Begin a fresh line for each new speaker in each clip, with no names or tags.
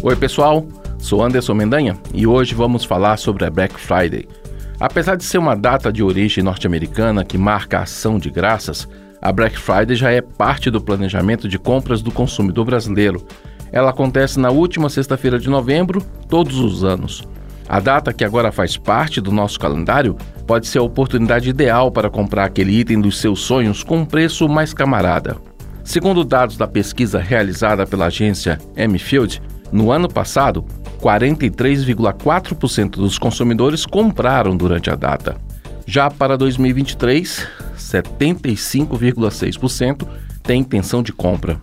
Oi, pessoal. Sou Anderson Mendanha e hoje vamos falar sobre a Black Friday. Apesar de ser uma data de origem norte-americana que marca a ação de graças, a Black Friday já é parte do planejamento de compras do consumidor brasileiro. Ela acontece na última sexta-feira de novembro, todos os anos. A data que agora faz parte do nosso calendário pode ser a oportunidade ideal para comprar aquele item dos seus sonhos com um preço mais camarada. Segundo dados da pesquisa realizada pela agência M-Field, no ano passado, 43,4% dos consumidores compraram durante a data. Já para 2023, 75,6% têm intenção de compra.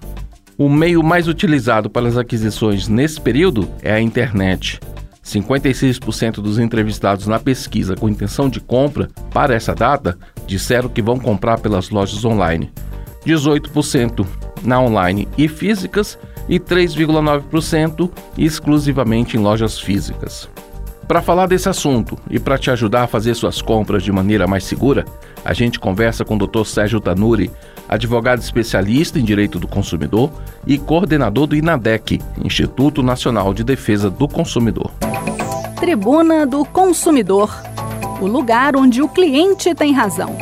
O meio mais utilizado para as aquisições nesse período é a internet. 56% dos entrevistados na pesquisa com intenção de compra para essa data disseram que vão comprar pelas lojas online. 18% na online e físicas e 3,9% exclusivamente em lojas físicas. Para falar desse assunto e para te ajudar a fazer suas compras de maneira mais segura, a gente conversa com o Dr. Sérgio Tanuri, advogado especialista em direito do consumidor e coordenador do INADEC, Instituto Nacional de Defesa do Consumidor.
Tribuna do Consumidor o lugar onde o cliente tem razão.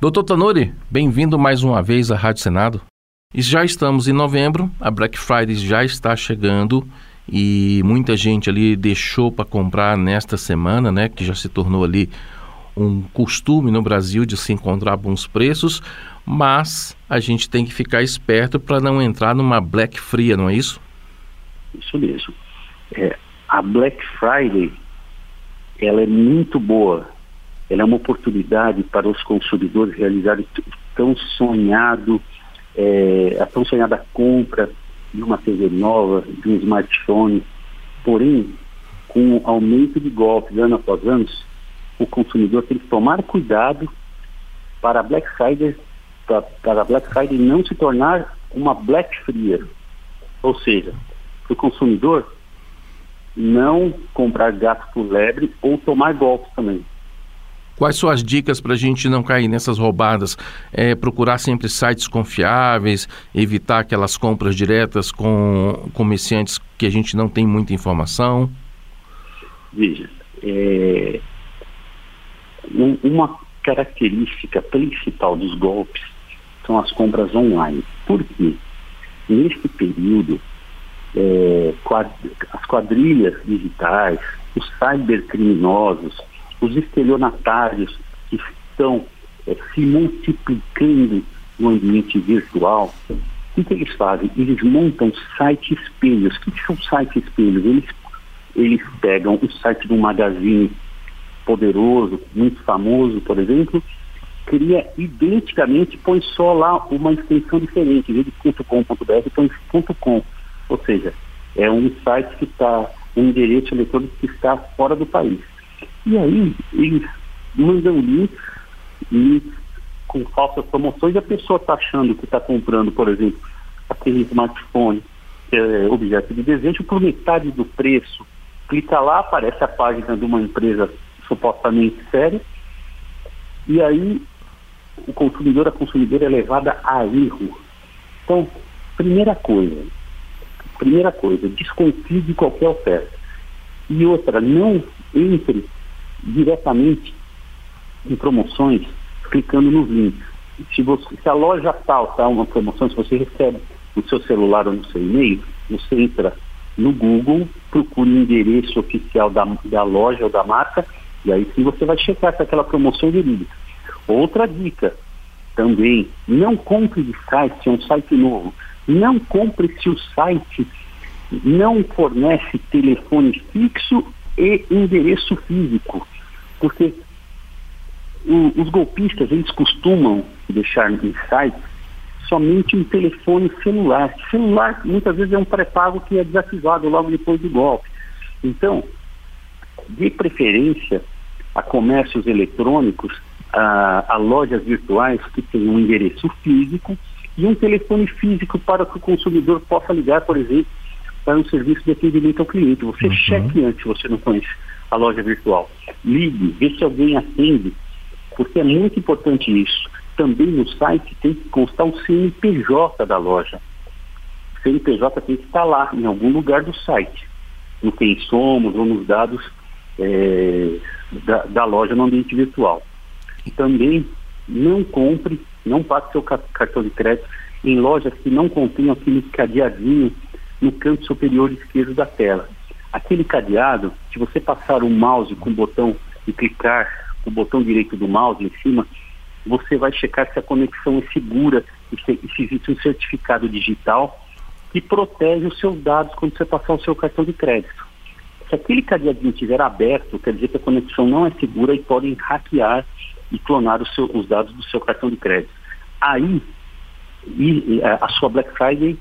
Doutor Tanuri, bem-vindo mais uma vez à Rádio Senado. E já estamos em novembro, a Black Friday já está chegando e muita gente ali deixou para comprar nesta semana, né, que já se tornou ali um costume no Brasil de se encontrar bons preços, mas a gente tem que ficar esperto para não entrar numa Black Fria, não é isso?
Isso mesmo. É, a Black Friday, ela é muito boa. Ela é uma oportunidade para os consumidores realizarem tão sonhado é, a tão sonhada compra de uma TV nova, de um smartphone. Porém, com o aumento de golpes ano após ano, o consumidor tem que tomar cuidado para a Black Friday, para, para a Black Friday não se tornar uma Black Fria. Ou seja, o consumidor não comprar gato por lebre ou tomar golpes também.
Quais são as dicas para a gente não cair nessas roubadas? É, procurar sempre sites confiáveis, evitar aquelas compras diretas com comerciantes que a gente não tem muita informação?
Veja, é, um, uma característica principal dos golpes são as compras online. Por quê? Neste período, é, as quadrilhas digitais, os cybercriminosos, os estelionatários que estão é, se multiplicando no ambiente virtual, o que eles fazem? Eles montam site espelhos. O que são sites espelhos? Eles, eles pegam o site de um magazine poderoso, muito famoso, por exemplo, cria identicamente, põe só lá uma extensão diferente, de .com.br, põe .com. Ou seja, é um site que está, um endereço eletrônico que está fora do país. E aí, eles mandam links, links com falsas promoções e a pessoa está achando que está comprando, por exemplo, aquele smartphone, é, objeto de desejo, por metade do preço. Clica lá, aparece a página de uma empresa supostamente séria, e aí o consumidor, a consumidora é levada a erro. Então, primeira coisa, primeira coisa, desconfie de qualquer oferta. E outra, não entre diretamente em promoções, clicando nos links. Se, você, se a loja tal está uma promoção, se você recebe no seu celular ou no seu e-mail, você entra no Google, procura o endereço oficial da, da loja ou da marca, e aí sim você vai checar se aquela promoção é verídica. Outra dica também, não compre de site, é um site novo. Não compre se o site não fornece telefone fixo e endereço físico, porque o, os golpistas eles costumam deixar em sites somente um telefone celular. Celular muitas vezes é um pré-pago que é desativado logo depois do golpe. Então, de preferência a comércios eletrônicos, a, a lojas virtuais que têm um endereço físico e um telefone físico para que o consumidor possa ligar, por exemplo, para um serviço de atendimento ao cliente. Você uhum. cheque antes, você não conhece a loja virtual. Ligue, vê se alguém atende, porque é muito importante isso. Também no site tem que constar o CNPJ da loja. CNPJ tem que estar lá, em algum lugar do site, no quem somos ou nos dados é, da, da, loja no ambiente virtual. E também não compre, não passe seu cartão de crédito em lojas que não contenham aquele cadeadinho no canto superior esquerdo da tela. Aquele cadeado, se você passar o mouse com o botão e clicar o botão direito do mouse em cima, você vai checar se a conexão é segura e se, se existe um certificado digital que protege os seus dados quando você passar o seu cartão de crédito. Se aquele cadeadinho estiver aberto, quer dizer que a conexão não é segura e podem hackear e clonar seu, os dados do seu cartão de crédito. Aí, e, a sua Black Friday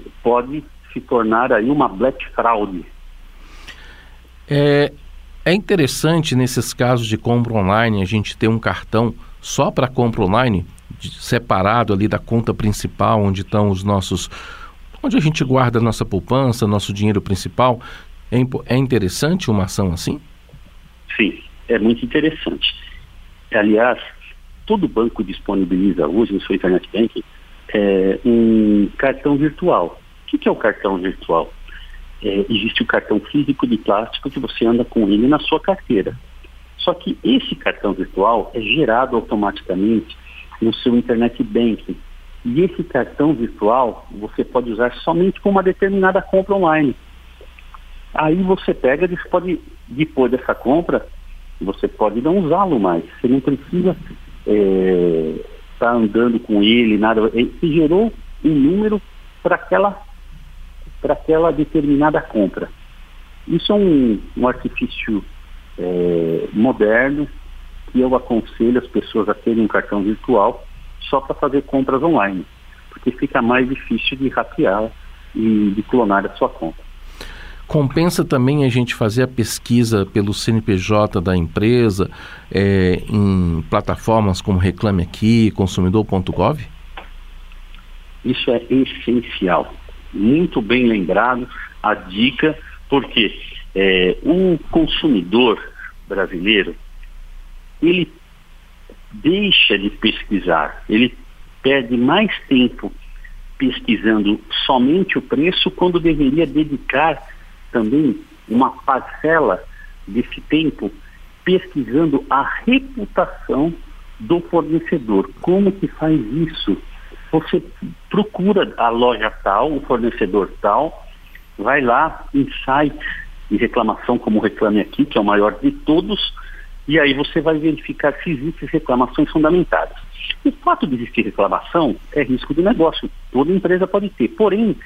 pode se tornar aí uma Black Fraud.
É, é interessante nesses casos de compra online a gente ter um cartão só para compra online, separado ali da conta principal, onde estão os nossos. onde a gente guarda a nossa poupança, nosso dinheiro principal. É, é interessante uma ação assim?
Sim, é muito interessante. Aliás, todo banco disponibiliza hoje no seu internet banking é, um cartão virtual. O que, é o cartão virtual? É, existe o cartão físico de plástico que você anda com ele na sua carteira. Só que esse cartão virtual é gerado automaticamente no seu internet banking. E esse cartão virtual você pode usar somente com uma determinada compra online. Aí você pega, você pode, depois dessa compra, você pode não usá-lo mais. Você não precisa é, tá andando com ele, nada. Ele gerou um número para aquela, aquela determinada compra. Isso é um, um artifício é, moderno que eu aconselho as pessoas a terem um cartão virtual só para fazer compras online, porque fica mais difícil de hackear e de clonar a sua conta.
Compensa também a gente fazer a pesquisa pelo CNPJ da empresa é, em plataformas como Reclame Aqui, Consumidor.gov?
Isso é essencial. Muito bem lembrado a dica, porque é, o consumidor brasileiro ele deixa de pesquisar, ele perde mais tempo pesquisando somente o preço quando deveria dedicar também uma parcela desse tempo pesquisando a reputação do fornecedor. Como que faz isso? Você procura a loja tal, o fornecedor tal, vai lá em sites de reclamação como Reclame Aqui, que é o maior de todos, e aí você vai verificar se existem reclamações fundamentadas. O fato de existir reclamação é risco de negócio, toda empresa pode ter. Porém,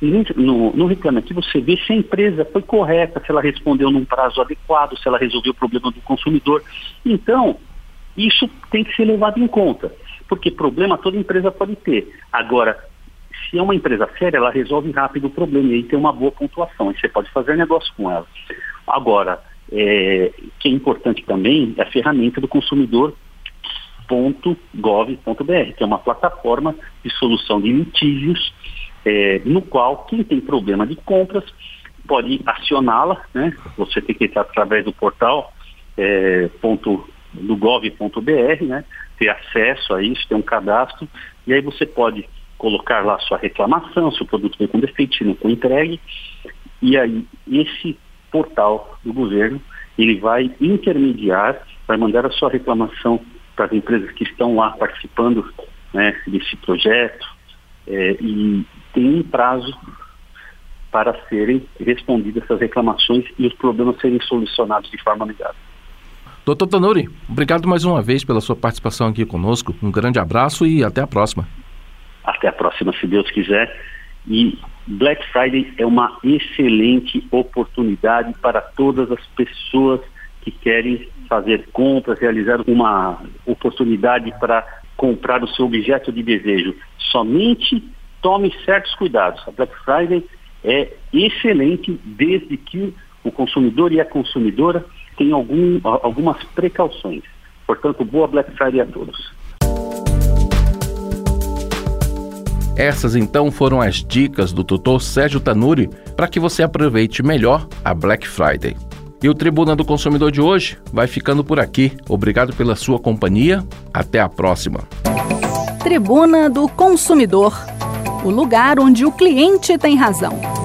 no, no Reclame Aqui você vê se a empresa foi correta, se ela respondeu num prazo adequado, se ela resolveu o problema do consumidor. Então, isso tem que ser levado em conta, porque problema toda empresa pode ter. Agora, se é uma empresa séria, ela resolve rápido o problema e aí tem uma boa pontuação, e você pode fazer negócio com ela. Agora, é, que é importante também é a ferramenta do consumidor.gov.br, que é uma plataforma de solução de litígios, é, no qual quem tem problema de compras pode acioná-la, né? Você tem que entrar através do portal é, ponto, do gov.br, né? Ter acesso a isso, ter um cadastro, e aí você pode colocar lá sua reclamação, se o produto veio com defeito, não foi entregue, e aí esse portal do governo, ele vai intermediar, vai mandar a sua reclamação para as empresas que estão lá participando né, desse projeto é, e tem um prazo para serem respondidas essas reclamações e os problemas serem solucionados de forma amigável.
Doutor Tanuri, obrigado mais uma vez pela sua participação aqui conosco. Um grande abraço e até a próxima.
Até a próxima, se Deus quiser. E Black Friday é uma excelente oportunidade para todas as pessoas que querem fazer compras, realizar uma oportunidade para comprar o seu objeto de desejo. Somente tome certos cuidados. A Black Friday é excelente desde que o consumidor e a consumidora tenham algum, algumas precauções. Portanto, boa Black Friday a todos.
Essas então foram as dicas do tutor Sérgio Tanuri para que você aproveite melhor a Black Friday. E o Tribuna do Consumidor de hoje vai ficando por aqui. Obrigado pela sua companhia. Até a próxima.
Tribuna do Consumidor o lugar onde o cliente tem razão.